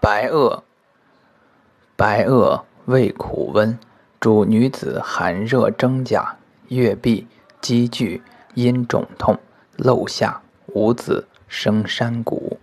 白垩，白垩味苦温，主女子寒热征甲、月闭、积聚、阴肿痛、漏下、无子、生山谷。